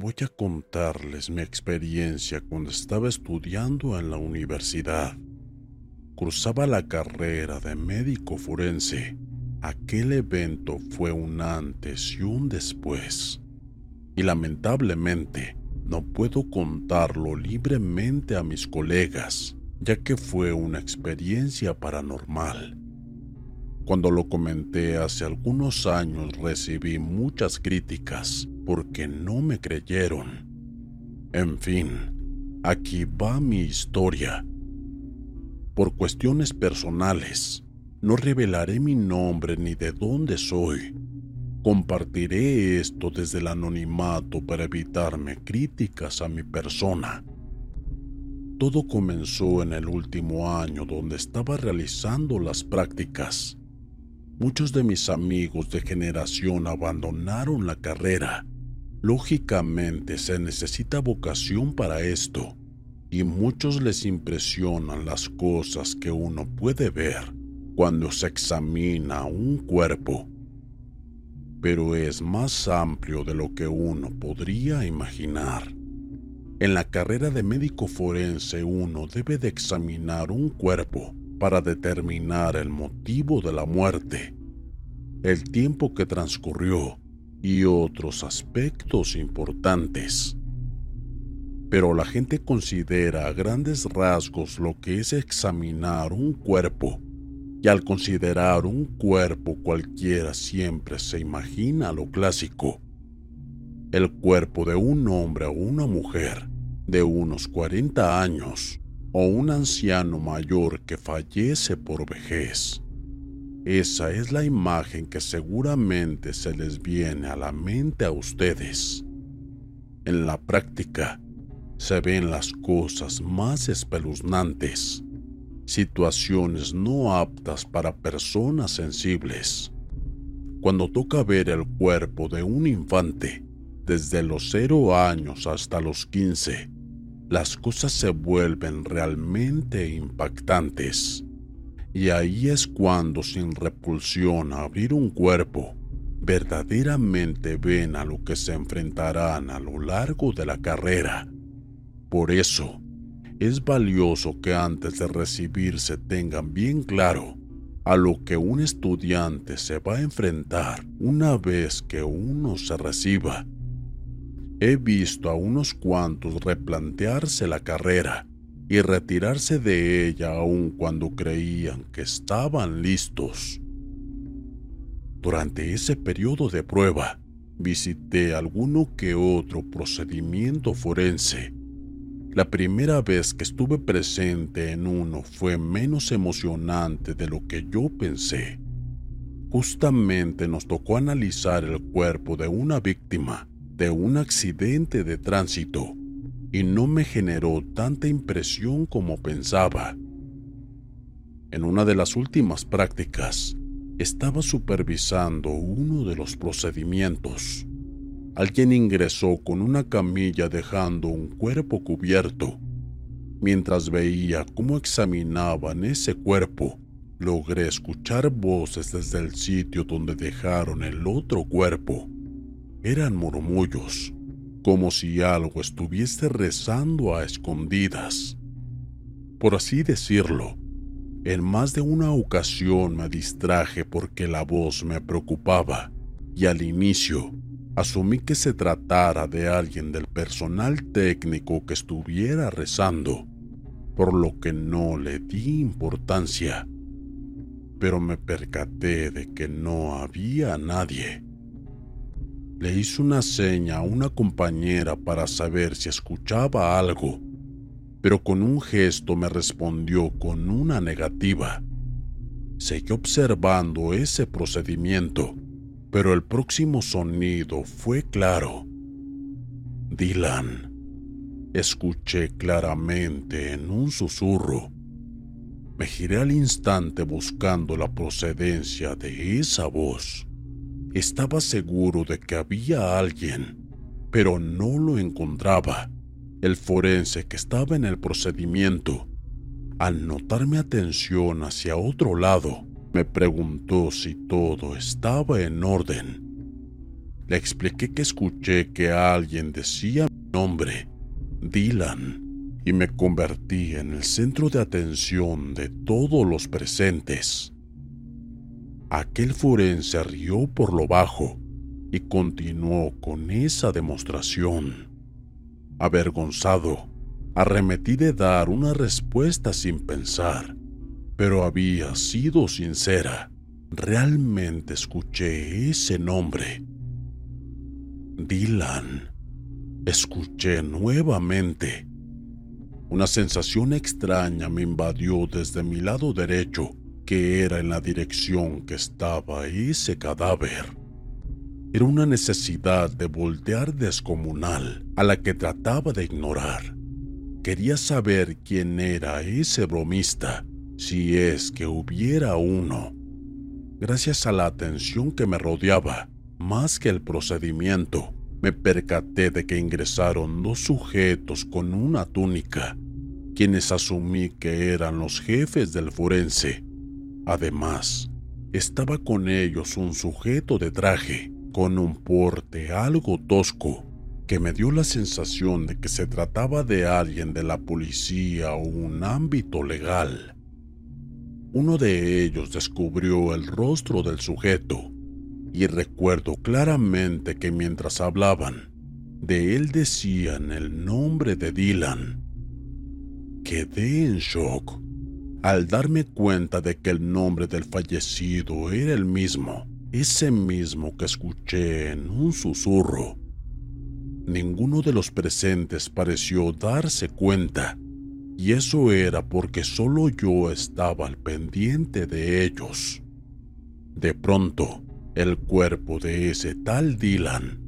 Voy a contarles mi experiencia cuando estaba estudiando en la universidad. Cursaba la carrera de médico forense. Aquel evento fue un antes y un después. Y lamentablemente no puedo contarlo libremente a mis colegas, ya que fue una experiencia paranormal. Cuando lo comenté hace algunos años recibí muchas críticas porque no me creyeron. En fin, aquí va mi historia. Por cuestiones personales, no revelaré mi nombre ni de dónde soy. Compartiré esto desde el anonimato para evitarme críticas a mi persona. Todo comenzó en el último año donde estaba realizando las prácticas. Muchos de mis amigos de generación abandonaron la carrera. Lógicamente se necesita vocación para esto y muchos les impresionan las cosas que uno puede ver cuando se examina un cuerpo. Pero es más amplio de lo que uno podría imaginar. En la carrera de médico forense uno debe de examinar un cuerpo para determinar el motivo de la muerte, el tiempo que transcurrió y otros aspectos importantes. Pero la gente considera a grandes rasgos lo que es examinar un cuerpo, y al considerar un cuerpo cualquiera siempre se imagina lo clásico, el cuerpo de un hombre o una mujer de unos 40 años, o un anciano mayor que fallece por vejez. Esa es la imagen que seguramente se les viene a la mente a ustedes. En la práctica, se ven las cosas más espeluznantes, situaciones no aptas para personas sensibles. Cuando toca ver el cuerpo de un infante, desde los cero años hasta los 15, las cosas se vuelven realmente impactantes. Y ahí es cuando, sin repulsión a abrir un cuerpo, verdaderamente ven a lo que se enfrentarán a lo largo de la carrera. Por eso, es valioso que antes de recibirse tengan bien claro a lo que un estudiante se va a enfrentar una vez que uno se reciba. He visto a unos cuantos replantearse la carrera y retirarse de ella aun cuando creían que estaban listos. Durante ese periodo de prueba, visité alguno que otro procedimiento forense. La primera vez que estuve presente en uno fue menos emocionante de lo que yo pensé. Justamente nos tocó analizar el cuerpo de una víctima de un accidente de tránsito y no me generó tanta impresión como pensaba. En una de las últimas prácticas, estaba supervisando uno de los procedimientos. Alguien ingresó con una camilla dejando un cuerpo cubierto. Mientras veía cómo examinaban ese cuerpo, logré escuchar voces desde el sitio donde dejaron el otro cuerpo. Eran murmullos, como si algo estuviese rezando a escondidas. Por así decirlo, en más de una ocasión me distraje porque la voz me preocupaba y al inicio asumí que se tratara de alguien del personal técnico que estuviera rezando, por lo que no le di importancia. Pero me percaté de que no había nadie. Le hice una seña a una compañera para saber si escuchaba algo pero con un gesto me respondió con una negativa. Seguí observando ese procedimiento, pero el próximo sonido fue claro. Dylan. Escuché claramente en un susurro. Me giré al instante buscando la procedencia de esa voz. Estaba seguro de que había alguien, pero no lo encontraba. El forense que estaba en el procedimiento, al notar mi atención hacia otro lado, me preguntó si todo estaba en orden. Le expliqué que escuché que alguien decía mi nombre, Dylan, y me convertí en el centro de atención de todos los presentes. Aquel forense rió por lo bajo y continuó con esa demostración. Avergonzado, arremetí de dar una respuesta sin pensar, pero había sido sincera. Realmente escuché ese nombre. Dylan. Escuché nuevamente. Una sensación extraña me invadió desde mi lado derecho, que era en la dirección que estaba ese cadáver. Era una necesidad de voltear descomunal a la que trataba de ignorar. Quería saber quién era ese bromista, si es que hubiera uno. Gracias a la atención que me rodeaba, más que el procedimiento, me percaté de que ingresaron dos sujetos con una túnica, quienes asumí que eran los jefes del forense. Además, estaba con ellos un sujeto de traje con un porte algo tosco que me dio la sensación de que se trataba de alguien de la policía o un ámbito legal. Uno de ellos descubrió el rostro del sujeto y recuerdo claramente que mientras hablaban, de él decían el nombre de Dylan. Quedé en shock al darme cuenta de que el nombre del fallecido era el mismo ese mismo que escuché en un susurro. Ninguno de los presentes pareció darse cuenta, y eso era porque solo yo estaba al pendiente de ellos. De pronto, el cuerpo de ese tal Dylan.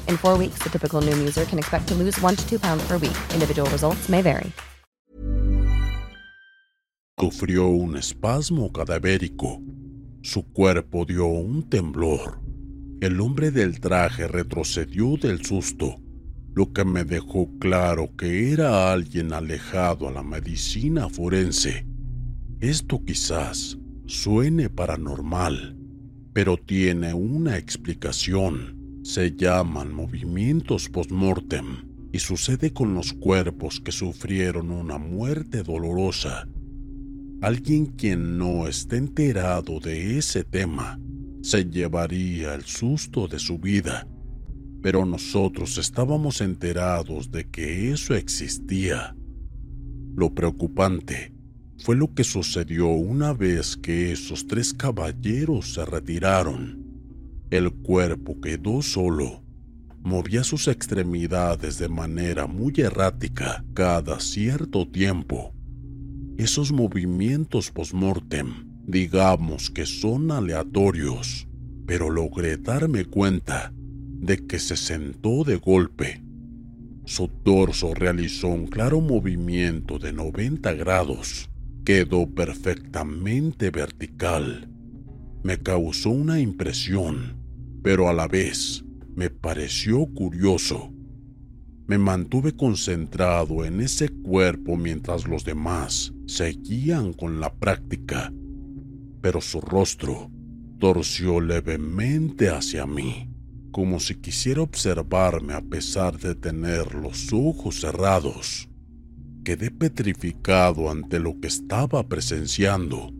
In four weeks, the typical Noom user can expect to lose one to two pounds per week. Individual results may vary. Sufrió un espasmo cadavérico. Su cuerpo dio un temblor. El hombre del traje retrocedió del susto, lo que me dejó claro que era alguien alejado a la medicina forense. Esto quizás suene paranormal, pero tiene una explicación. Se llaman movimientos post-mortem y sucede con los cuerpos que sufrieron una muerte dolorosa. Alguien quien no esté enterado de ese tema se llevaría el susto de su vida, pero nosotros estábamos enterados de que eso existía. Lo preocupante fue lo que sucedió una vez que esos tres caballeros se retiraron. El cuerpo quedó solo. Movía sus extremidades de manera muy errática cada cierto tiempo. Esos movimientos post-mortem, digamos que son aleatorios, pero logré darme cuenta de que se sentó de golpe. Su torso realizó un claro movimiento de 90 grados Quedó perfectamente vertical. Me causó una impresión, pero a la vez me pareció curioso. Me mantuve concentrado en ese cuerpo mientras los demás seguían con la práctica, pero su rostro torció levemente hacia mí, como si quisiera observarme a pesar de tener los ojos cerrados. Quedé petrificado ante lo que estaba presenciando.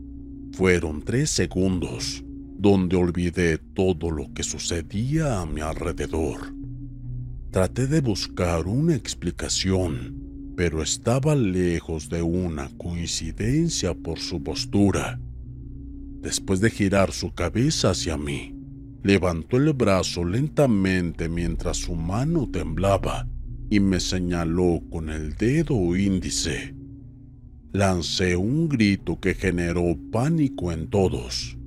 Fueron tres segundos donde olvidé todo lo que sucedía a mi alrededor. Traté de buscar una explicación, pero estaba lejos de una coincidencia por su postura. Después de girar su cabeza hacia mí, levantó el brazo lentamente mientras su mano temblaba y me señaló con el dedo índice. Lancé un grito que generó pánico en todos.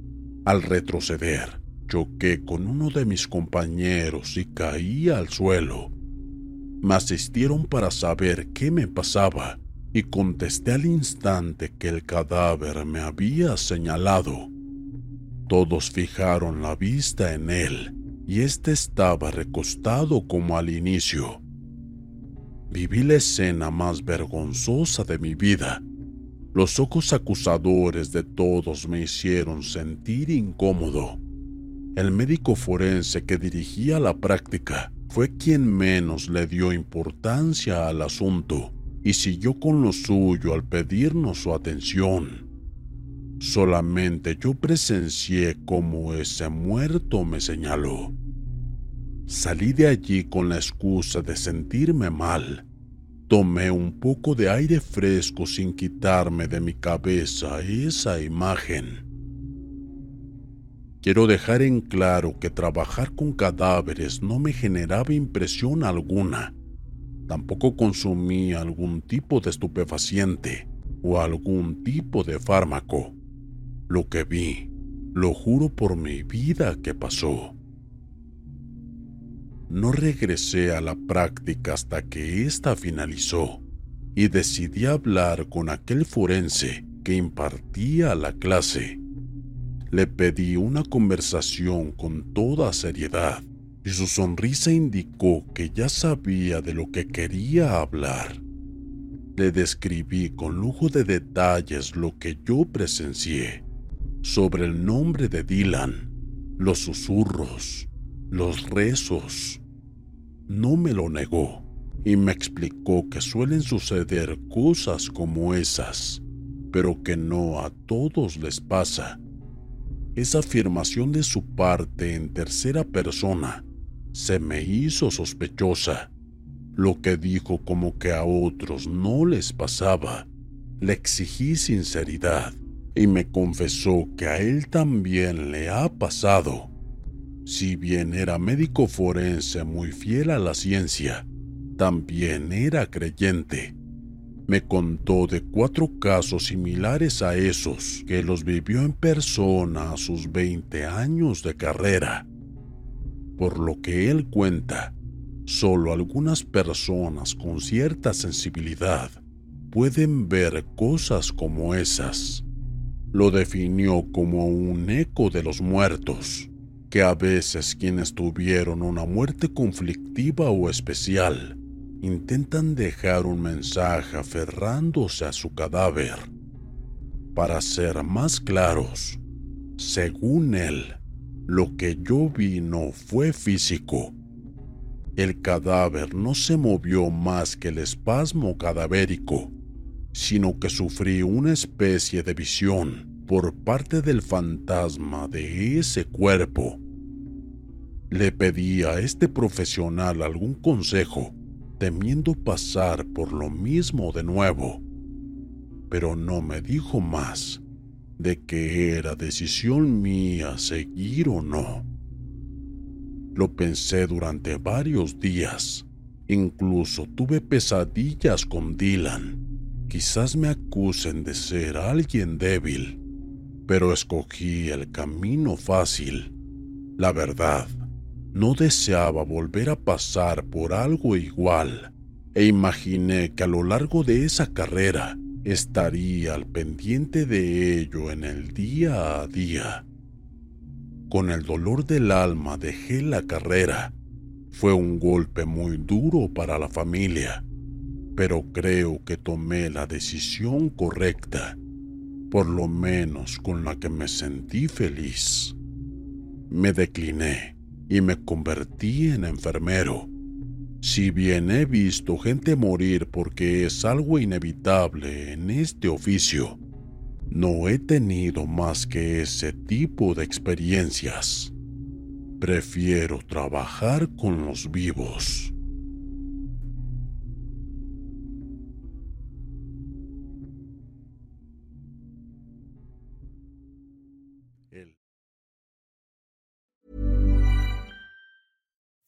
Al retroceder, choqué con uno de mis compañeros y caí al suelo. Me asistieron para saber qué me pasaba y contesté al instante que el cadáver me había señalado. Todos fijaron la vista en él y éste estaba recostado como al inicio, Viví la escena más vergonzosa de mi vida. Los ojos acusadores de todos me hicieron sentir incómodo. El médico forense que dirigía la práctica fue quien menos le dio importancia al asunto y siguió con lo suyo al pedirnos su atención. Solamente yo presencié cómo ese muerto me señaló. Salí de allí con la excusa de sentirme mal. Tomé un poco de aire fresco sin quitarme de mi cabeza esa imagen. Quiero dejar en claro que trabajar con cadáveres no me generaba impresión alguna. Tampoco consumí algún tipo de estupefaciente o algún tipo de fármaco. Lo que vi, lo juro por mi vida que pasó. No regresé a la práctica hasta que ésta finalizó y decidí hablar con aquel forense que impartía la clase. Le pedí una conversación con toda seriedad y su sonrisa indicó que ya sabía de lo que quería hablar. Le describí con lujo de detalles lo que yo presencié sobre el nombre de Dylan, los susurros, los rezos, no me lo negó y me explicó que suelen suceder cosas como esas, pero que no a todos les pasa. Esa afirmación de su parte en tercera persona se me hizo sospechosa. Lo que dijo como que a otros no les pasaba. Le exigí sinceridad y me confesó que a él también le ha pasado si bien era médico forense muy fiel a la ciencia, también era creyente. Me contó de cuatro casos similares a esos que los vivió en persona a sus 20 años de carrera. Por lo que él cuenta, solo algunas personas con cierta sensibilidad pueden ver cosas como esas. Lo definió como un eco de los muertos que a veces quienes tuvieron una muerte conflictiva o especial intentan dejar un mensaje aferrándose a su cadáver. Para ser más claros, según él, Lo que yo vi no fue físico. El cadáver no se movió más que el espasmo cadavérico, sino que sufrí una especie de visión por parte del fantasma de ese cuerpo. Le pedí a este profesional algún consejo, temiendo pasar por lo mismo de nuevo, pero no me dijo más de que era decisión mía seguir o no. Lo pensé durante varios días. Incluso tuve pesadillas con Dylan. Quizás me acusen de ser alguien débil, pero escogí el camino fácil. La verdad, no deseaba volver a pasar por algo igual e imaginé que a lo largo de esa carrera estaría al pendiente de ello en el día a día. Con el dolor del alma dejé la carrera. Fue un golpe muy duro para la familia, pero creo que tomé la decisión correcta, por lo menos con la que me sentí feliz. Me decliné y me convertí en enfermero si bien he visto gente morir porque es algo inevitable en este oficio, no he tenido más que ese tipo de experiencias. Prefiero trabajar con los vivos.